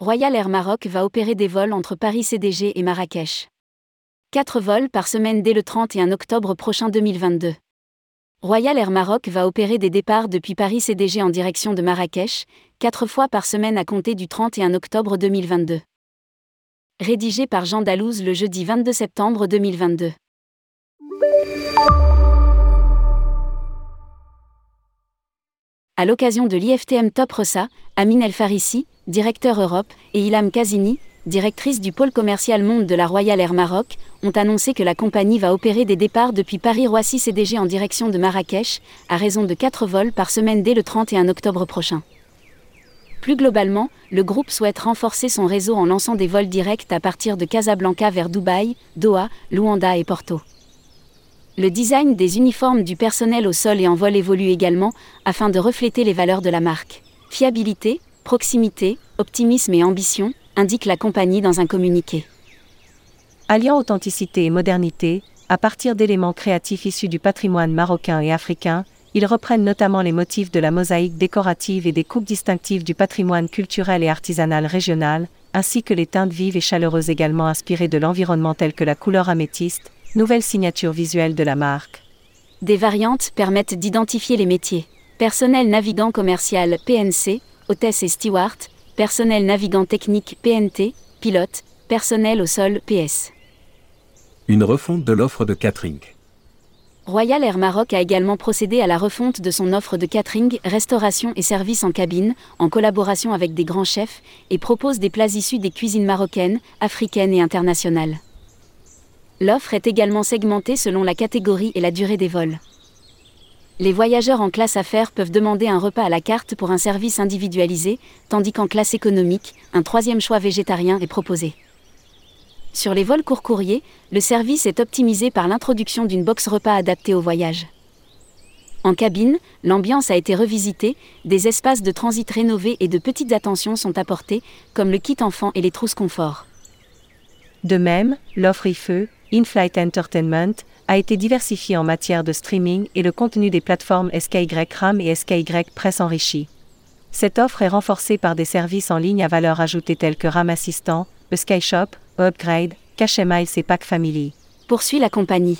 Royal Air Maroc va opérer des vols entre Paris CDG et Marrakech. Quatre vols par semaine dès le 31 octobre prochain 2022. Royal Air Maroc va opérer des départs depuis Paris CDG en direction de Marrakech, quatre fois par semaine à compter du 31 octobre 2022. Rédigé par Jean Dalouse le jeudi 22 septembre 2022. À l'occasion de l'IFTM Top Rossa, Amine El Farissi, directeur Europe, et Ilham Kazini, directrice du pôle commercial monde de la Royal Air Maroc, ont annoncé que la compagnie va opérer des départs depuis Paris-Roissy CDG en direction de Marrakech, à raison de 4 vols par semaine dès le 31 octobre prochain. Plus globalement, le groupe souhaite renforcer son réseau en lançant des vols directs à partir de Casablanca vers Dubaï, Doha, Luanda et Porto. Le design des uniformes du personnel au sol et en vol évolue également, afin de refléter les valeurs de la marque. Fiabilité, proximité, optimisme et ambition, indique la compagnie dans un communiqué. Alliant authenticité et modernité, à partir d'éléments créatifs issus du patrimoine marocain et africain, ils reprennent notamment les motifs de la mosaïque décorative et des coupes distinctives du patrimoine culturel et artisanal régional, ainsi que les teintes vives et chaleureuses également inspirées de l'environnement telles que la couleur améthyste, nouvelle signature visuelle de la marque. Des variantes permettent d'identifier les métiers. Personnel navigant commercial PNC, hôtesse et steward, personnel navigant technique PNT, pilote, personnel au sol PS. Une refonte de l'offre de catering. Royal Air Maroc a également procédé à la refonte de son offre de catering, restauration et services en cabine, en collaboration avec des grands chefs, et propose des plats issus des cuisines marocaines, africaines et internationales. L'offre est également segmentée selon la catégorie et la durée des vols. Les voyageurs en classe affaires peuvent demander un repas à la carte pour un service individualisé, tandis qu'en classe économique, un troisième choix végétarien est proposé. Sur les vols court courriers, le service est optimisé par l'introduction d'une box repas adaptée au voyage. En cabine, l'ambiance a été revisitée, des espaces de transit rénovés et de petites attentions sont apportées, comme le kit enfant et les trousses confort. De même, l'offre IFE, In-Flight Entertainment, a été diversifié en matière de streaming et le contenu des plateformes SkyRAM et SkyY Press enrichi. Cette offre est renforcée par des services en ligne à valeur ajoutée tels que RAM Assistant, e SkyShop, Upgrade, Cache Miles et Pack Family. Poursuit la compagnie.